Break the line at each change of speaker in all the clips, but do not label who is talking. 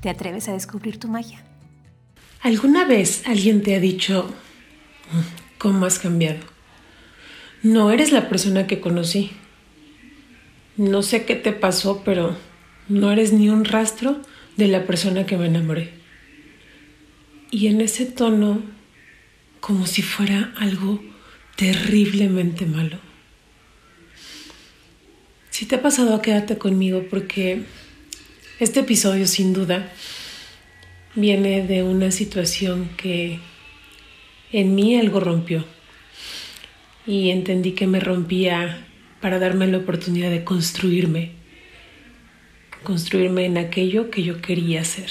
¿Te atreves a descubrir tu magia?
¿Alguna vez alguien te ha dicho, ¿cómo has cambiado? No eres la persona que conocí. No sé qué te pasó, pero no eres ni un rastro de la persona que me enamoré. Y en ese tono, como si fuera algo terriblemente malo. Si te ha pasado, quédate conmigo porque este episodio sin duda viene de una situación que en mí algo rompió y entendí que me rompía para darme la oportunidad de construirme, construirme en aquello que yo quería ser.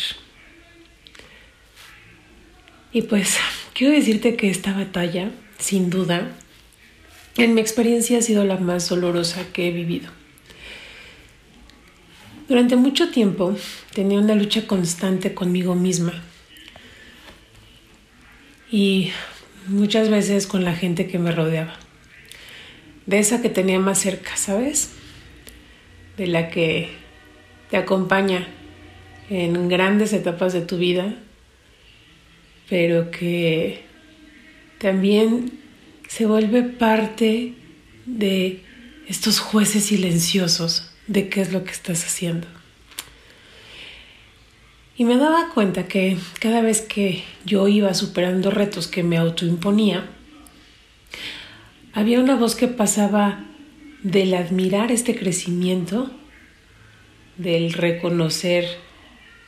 Y pues quiero decirte que esta batalla, sin duda, en mi experiencia ha sido la más dolorosa que he vivido. Durante mucho tiempo tenía una lucha constante conmigo misma y muchas veces con la gente que me rodeaba. De esa que tenía más cerca, ¿sabes? De la que te acompaña en grandes etapas de tu vida, pero que también se vuelve parte de estos jueces silenciosos de qué es lo que estás haciendo. Y me daba cuenta que cada vez que yo iba superando retos que me autoimponía, había una voz que pasaba del admirar este crecimiento, del reconocer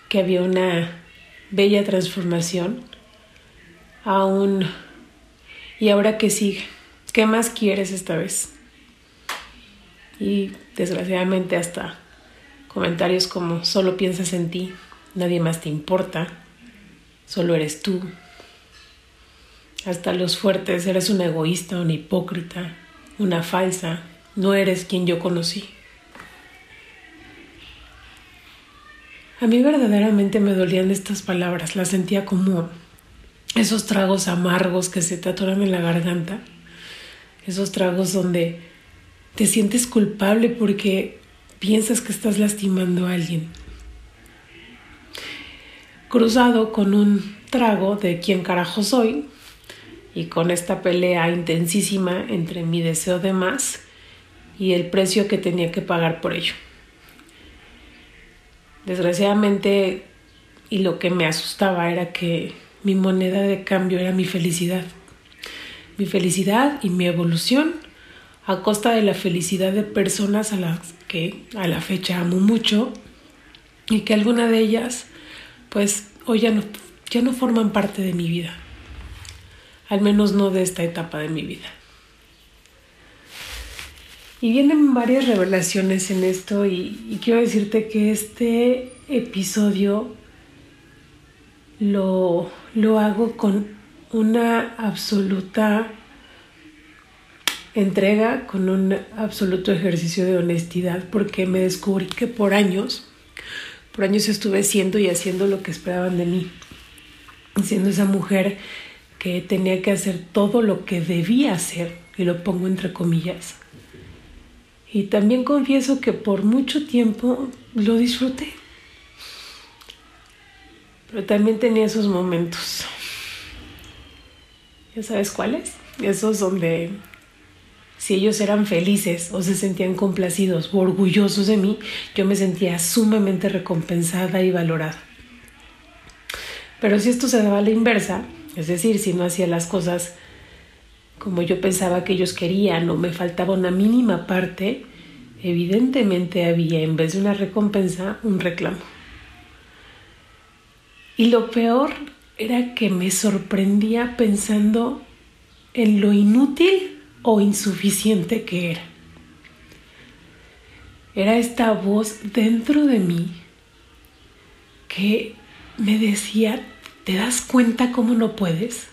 que había una bella transformación, a un ¿y ahora qué sigue? ¿Qué más quieres esta vez? Y desgraciadamente hasta comentarios como solo piensas en ti, nadie más te importa, solo eres tú. Hasta los fuertes, eres una egoísta, una hipócrita, una falsa, no eres quien yo conocí. A mí verdaderamente me dolían estas palabras, las sentía como esos tragos amargos que se te en la garganta, esos tragos donde te sientes culpable porque piensas que estás lastimando a alguien. Cruzado con un trago de quién carajo soy y con esta pelea intensísima entre mi deseo de más y el precio que tenía que pagar por ello. Desgraciadamente, y lo que me asustaba era que mi moneda de cambio era mi felicidad. Mi felicidad y mi evolución a costa de la felicidad de personas a las que a la fecha amo mucho y que alguna de ellas pues hoy ya no, ya no forman parte de mi vida, al menos no de esta etapa de mi vida. Y vienen varias revelaciones en esto y, y quiero decirte que este episodio lo, lo hago con una absoluta entrega con un absoluto ejercicio de honestidad porque me descubrí que por años, por años estuve siendo y haciendo lo que esperaban de mí, siendo esa mujer que tenía que hacer todo lo que debía hacer, y lo pongo entre comillas. Y también confieso que por mucho tiempo lo disfruté. Pero también tenía esos momentos. ¿Ya sabes cuáles? Esos donde si ellos eran felices o se sentían complacidos o orgullosos de mí, yo me sentía sumamente recompensada y valorada. Pero si esto se daba a la inversa, es decir, si no hacía las cosas como yo pensaba que ellos querían o me faltaba una mínima parte, evidentemente había en vez de una recompensa un reclamo. Y lo peor era que me sorprendía pensando en lo inútil o insuficiente que era. Era esta voz dentro de mí que me decía, ¿te das cuenta cómo no puedes?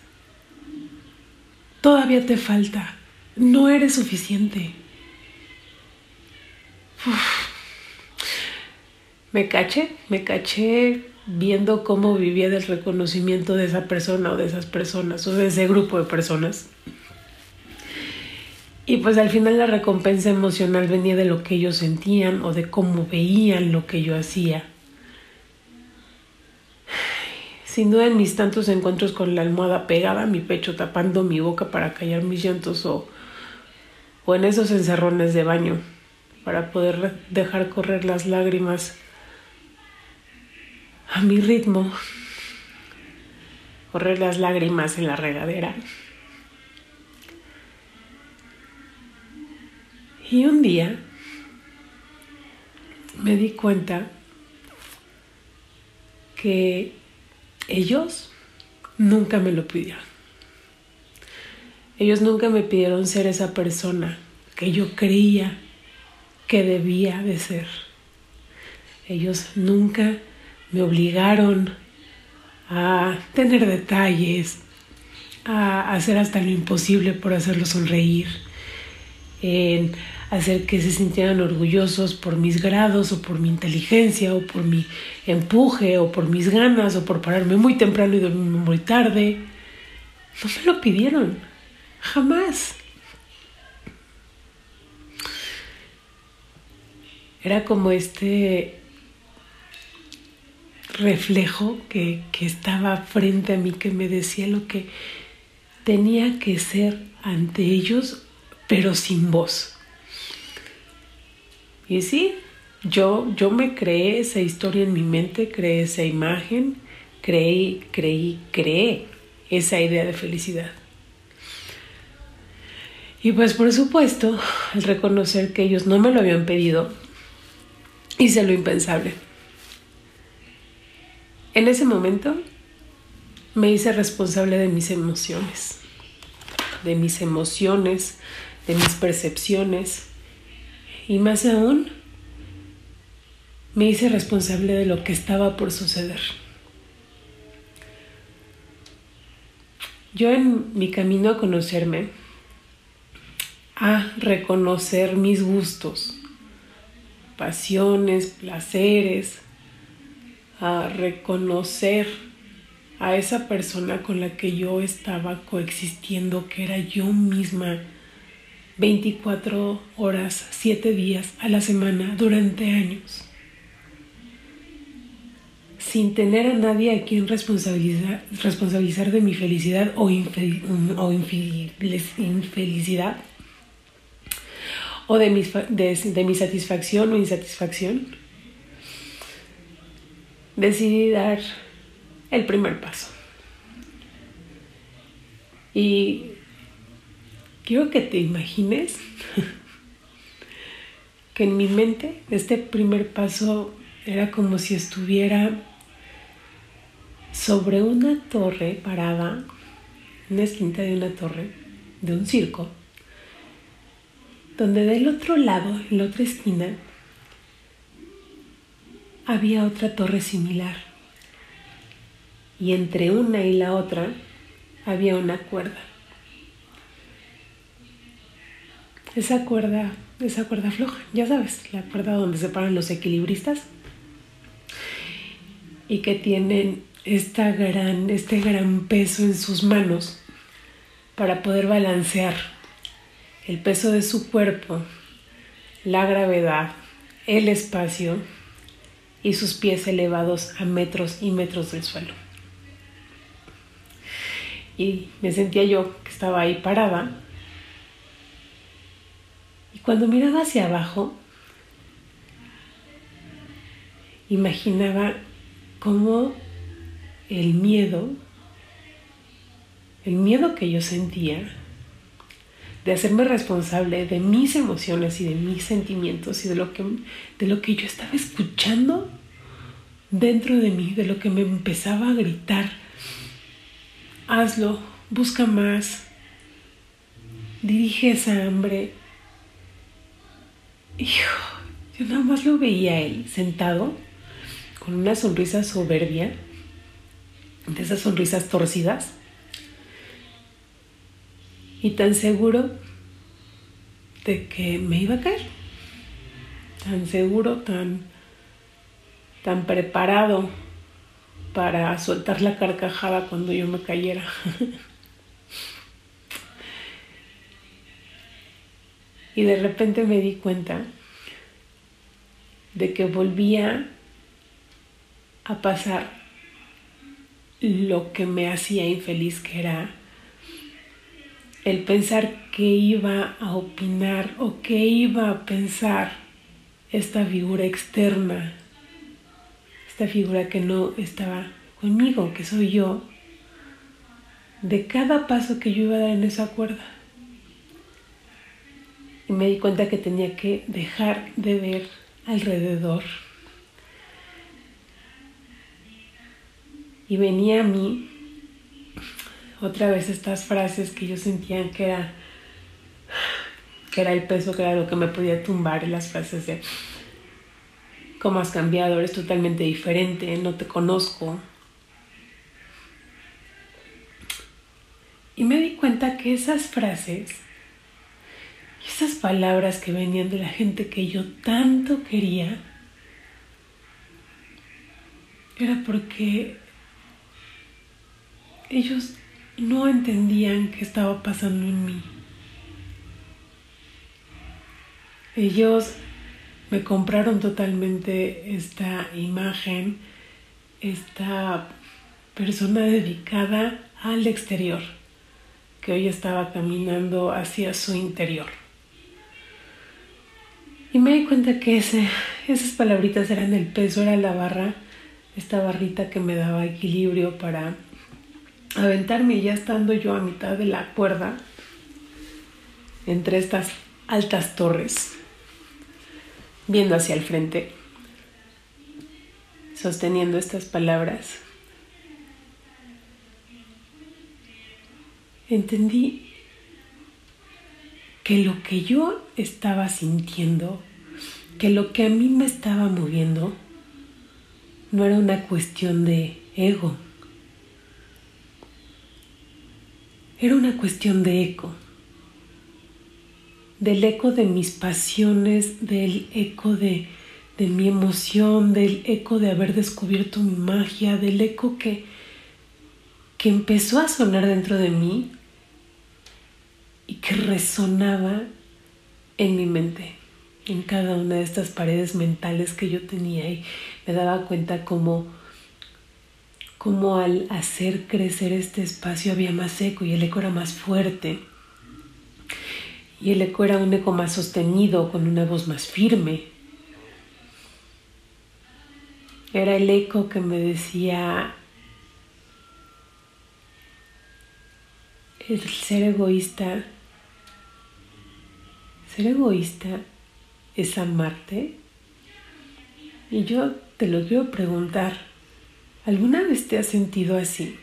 Todavía te falta, no eres suficiente. Me caché, me caché viendo cómo vivía del reconocimiento de esa persona o de esas personas o de ese grupo de personas. Y pues al final la recompensa emocional venía de lo que ellos sentían o de cómo veían lo que yo hacía. Sin duda en mis tantos encuentros con la almohada pegada a mi pecho, tapando mi boca para callar mis llantos o, o en esos encerrones de baño para poder dejar correr las lágrimas a mi ritmo, correr las lágrimas en la regadera. Y un día me di cuenta que ellos nunca me lo pidieron. Ellos nunca me pidieron ser esa persona que yo creía que debía de ser. Ellos nunca me obligaron a tener detalles, a hacer hasta lo imposible por hacerlos sonreír, en hacer que se sintieran orgullosos por mis grados o por mi inteligencia o por mi empuje o por mis ganas o por pararme muy temprano y dormirme muy tarde. No me lo pidieron, jamás. Era como este reflejo que, que estaba frente a mí que me decía lo que tenía que ser ante ellos, pero sin voz. Y sí, yo, yo me creé esa historia en mi mente, creé esa imagen, creí, creí, creé esa idea de felicidad. Y pues por supuesto, al reconocer que ellos no me lo habían pedido, hice lo impensable. En ese momento me hice responsable de mis emociones, de mis emociones, de mis percepciones, y más aún, me hice responsable de lo que estaba por suceder. Yo en mi camino a conocerme, a reconocer mis gustos, pasiones, placeres, a reconocer a esa persona con la que yo estaba coexistiendo, que era yo misma 24 horas, 7 días a la semana durante años, sin tener a nadie a quien responsabilizar, de mi felicidad o, infelicidad, o de mi, de mi satisfacción o insatisfacción, decidí dar el primer paso. Y quiero que te imagines que en mi mente este primer paso era como si estuviera sobre una torre parada, una esquina de una torre, de un circo, donde del otro lado, en la otra esquina, había otra torre similar. Y entre una y la otra había una cuerda. Esa cuerda, esa cuerda floja, ya sabes, la cuerda donde se paran los equilibristas y que tienen esta gran, este gran peso en sus manos para poder balancear el peso de su cuerpo, la gravedad, el espacio y sus pies elevados a metros y metros del suelo. Y me sentía yo que estaba ahí parada cuando miraba hacia abajo, imaginaba cómo el miedo, el miedo que yo sentía de hacerme responsable de mis emociones y de mis sentimientos y de lo que, de lo que yo estaba escuchando dentro de mí, de lo que me empezaba a gritar. Hazlo, busca más, dirige esa hambre, Hijo, yo nada más lo veía él sentado con una sonrisa soberbia, de esas sonrisas torcidas. Y tan seguro de que me iba a caer. Tan seguro, tan, tan preparado para soltar la carcajada cuando yo me cayera. y de repente me di cuenta de que volvía a pasar lo que me hacía infeliz, que era el pensar que iba a opinar o que iba a pensar esta figura externa, esta figura que no estaba conmigo, que soy yo, de cada paso que yo iba a dar en esa cuerda. Y me di cuenta que tenía que dejar de ver alrededor. Y venía a mí otra vez estas frases que yo sentía que era, que era el peso, que era lo que me podía tumbar, las frases de cómo has cambiado, eres totalmente diferente, no te conozco. Y me di cuenta que esas frases, esas palabras que venían de la gente que yo tanto quería, era porque ellos no entendían qué estaba pasando en mí. Ellos me compraron totalmente esta imagen, esta persona dedicada al exterior, que hoy estaba caminando hacia su interior. Y me di cuenta que esas palabritas eran el peso, era la barra, esta barrita que me daba equilibrio para aventarme ya estando yo a mitad de la cuerda entre estas altas torres, viendo hacia el frente, sosteniendo estas palabras. Entendí que lo que yo estaba sintiendo, que lo que a mí me estaba moviendo, no era una cuestión de ego, Era una cuestión de eco, del eco de mis pasiones, del eco de, mi emoción, del eco de haber descubierto mi magia, del eco que, que empezó a sonar dentro de mí y que resonaba en mi mente, en cada una de estas paredes mentales que yo tenía y me daba cuenta como como al hacer crecer este espacio había más eco y el eco era más fuerte. Y el eco era un eco más sostenido, con una voz más firme. Era el eco que me decía, el ser egoísta, ser egoísta es amarte. Y yo te lo quiero preguntar. ¿Alguna vez te has sentido así?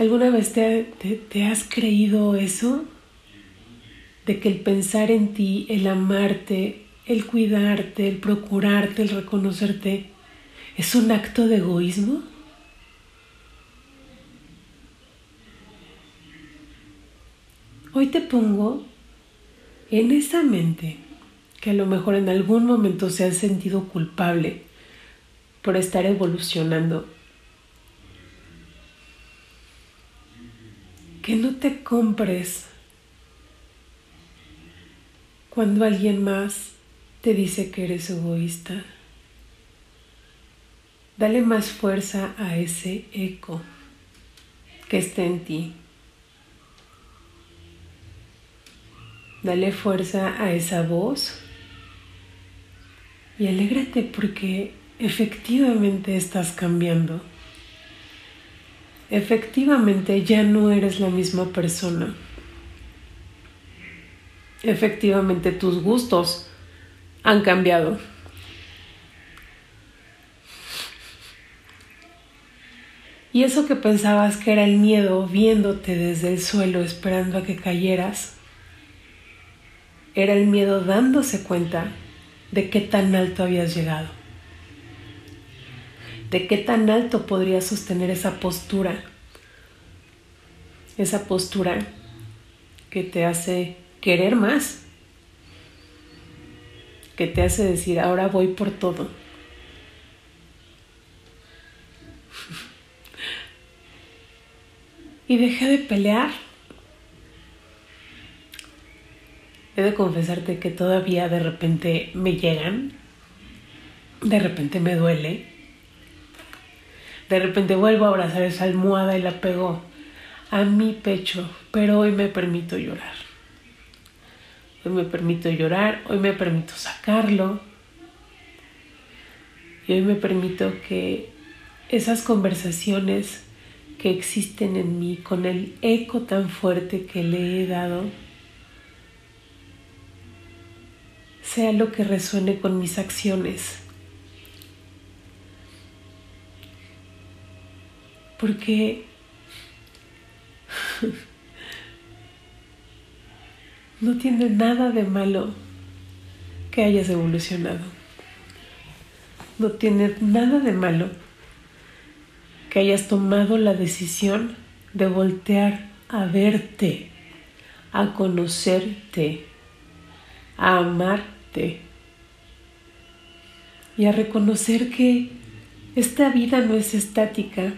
¿Alguna vez te, has creído eso? De que el pensar en ti, el amarte, el cuidarte, el procurarte, el reconocerte, es un acto de egoísmo? Hoy te pongo en esa mente que a lo mejor en algún momento se ha sentido culpable por estar evolucionando. Que no te compres cuando alguien más te dice que eres egoísta. Dale más fuerza a ese eco que está en ti. Dale fuerza a esa voz y alégrate porque efectivamente estás cambiando. Efectivamente ya no eres la misma persona. Efectivamente tus gustos han cambiado. Y eso que pensabas que era el miedo viéndote desde el suelo esperando a que cayeras, era el miedo dándose cuenta de qué tan alto habías llegado. de qué tan alto podrías sostener esa postura, esa postura que te hace querer más, que te hace decir, ahora voy por todo. y dejé de pelear. He de confesarte que todavía de repente me llegan, de repente me duele, de repente vuelvo a abrazar esa almohada y la pego a mi pecho, pero hoy me permito llorar. Hoy me permito llorar, hoy me permito sacarlo. Y hoy me permito que esas conversaciones que existen en mí con el eco tan fuerte que le he dado, sea lo que resuene con mis acciones. Porque no tiene nada de malo que hayas evolucionado. No tiene nada de malo que hayas tomado la decisión de voltear a verte, a conocerte, a y a reconocer que esta vida no es estática,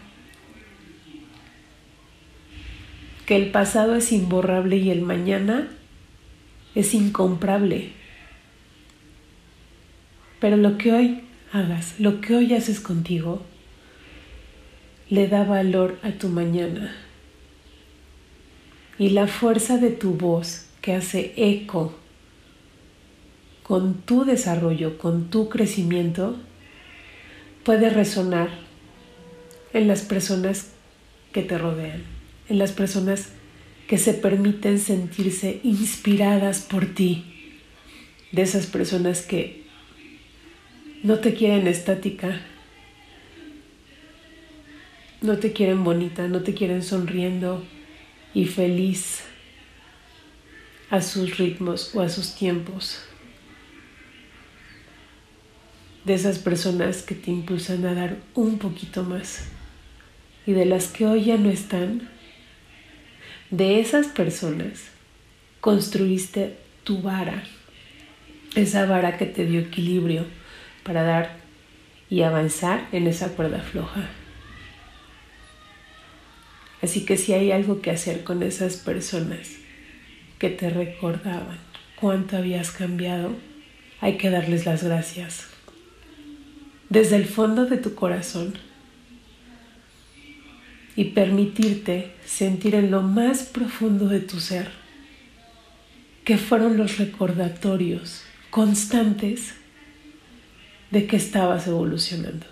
que el pasado es imborrable y el mañana es incomparable. Pero lo que hoy hagas, lo que hoy haces contigo, le da valor a tu mañana. Y la fuerza de tu voz que hace eco con tu desarrollo, con tu crecimiento, puede resonar en las personas que te rodean, en las personas que se permiten sentirse inspiradas por ti, de esas personas que no te quieren estática, no te quieren bonita, no te quieren sonriendo y feliz a sus ritmos o a sus tiempos. De esas personas que te impulsan a dar un poquito más y de las que hoy ya no están, de esas personas construiste tu vara, esa vara que te dio equilibrio para dar y avanzar en esa cuerda floja. Así que si hay algo que hacer con esas personas que te recordaban cuánto habías cambiado, hay que darles las gracias. Desde el fondo de tu corazón y permitirte sentir en lo más profundo de tu ser que fueron los recordatorios constantes de que estabas evolucionando.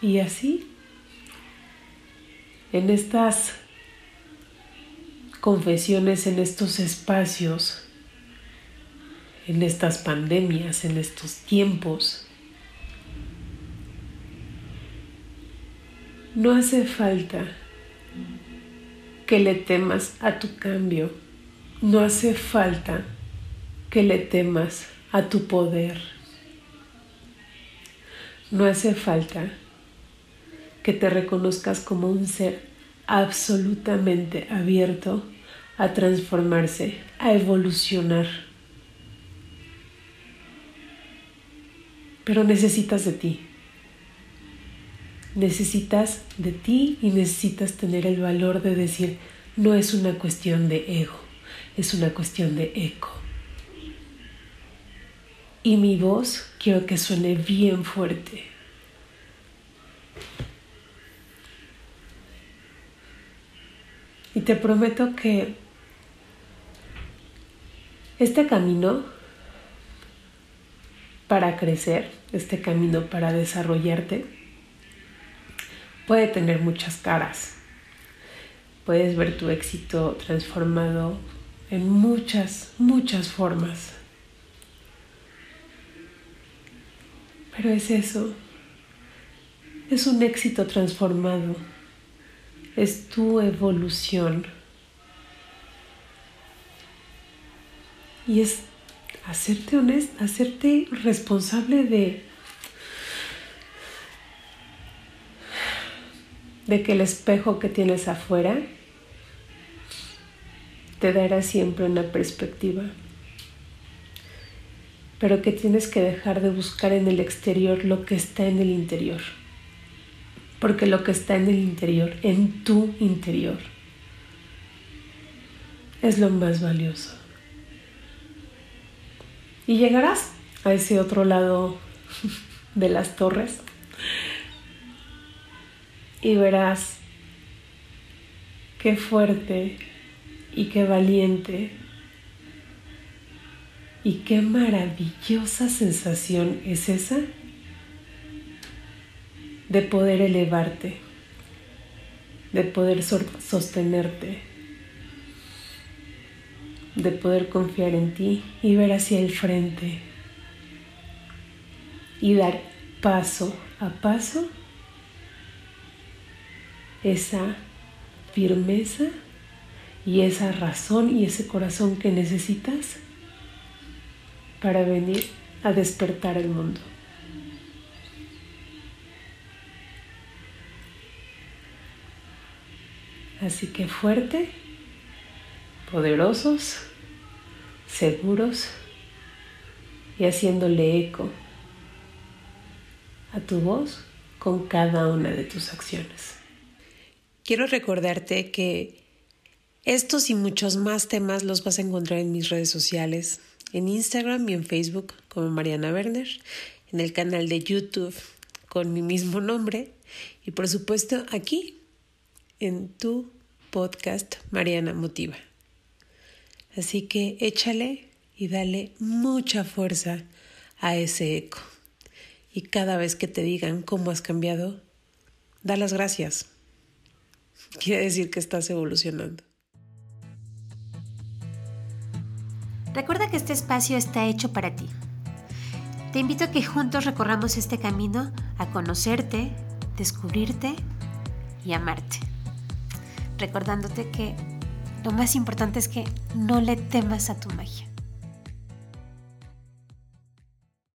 Y así, en estas confesiones, en estos espacios, en estas pandemias, en estos tiempos, no hace falta que le temas a tu cambio, no hace falta que le temas a tu poder, no hace falta que te reconozcas como un ser absolutamente abierto a transformarse, a evolucionar. Pero necesitas de ti. Necesitas de ti y necesitas tener el valor de decir, no es una cuestión de ego, es una cuestión de eco. Y mi voz quiero que suene bien fuerte. Y te prometo que este camino para crecer, este camino para desarrollarte, puede tener muchas caras. Puedes ver tu éxito transformado en muchas, muchas formas. Pero es eso, es un éxito transformado es tu evolución. Y es hacerte honesta, hacerte responsable de de que el espejo que tienes afuera te dará siempre una perspectiva, pero que tienes que dejar de buscar en el exterior lo que está en el interior, porque lo que está en el interior, en tu interior, es lo más valioso. Y llegarás a ese otro lado de las torres y verás qué fuerte y qué valiente y qué maravillosa sensación es esa de poder elevarte, de poder sostenerte, de poder confiar en ti y ver hacia el frente y dar paso a paso esa firmeza y esa razón y ese corazón que necesitas para venir a despertar el mundo. Así que fuerte, poderosos, seguros y haciéndole eco a tu voz con cada una de tus acciones. Quiero recordarte que estos y muchos más temas los vas a encontrar en mis redes sociales, en Instagram y en Facebook como Mariana Werner, en el canal de YouTube con mi mismo nombre y por supuesto aquí en tu podcast Mariana Motiva. Así que échale y dale mucha fuerza a ese eco. Y cada vez que te digan cómo has cambiado, da las gracias quiere decir que estás evolucionando.
Recuerda que este espacio está hecho para ti. Te invito a que juntos recorramos este camino a conocerte, descubrirte y amarte. Recordándote que lo más importante es que no le temas a tu magia.